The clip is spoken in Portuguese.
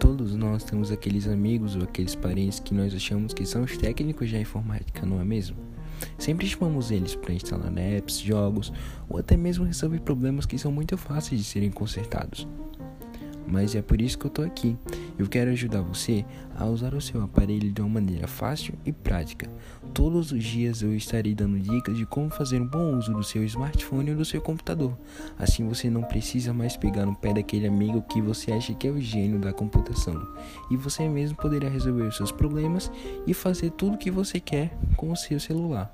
Todos nós temos aqueles amigos ou aqueles parentes que nós achamos que são os técnicos da informática, não é mesmo? Sempre chamamos eles para instalar apps, jogos ou até mesmo resolver problemas que são muito fáceis de serem consertados mas é por isso que eu tô aqui. Eu quero ajudar você a usar o seu aparelho de uma maneira fácil e prática. Todos os dias eu estarei dando dicas de como fazer um bom uso do seu smartphone ou do seu computador. Assim você não precisa mais pegar no pé daquele amigo que você acha que é o gênio da computação. E você mesmo poderá resolver os seus problemas e fazer tudo o que você quer com o seu celular.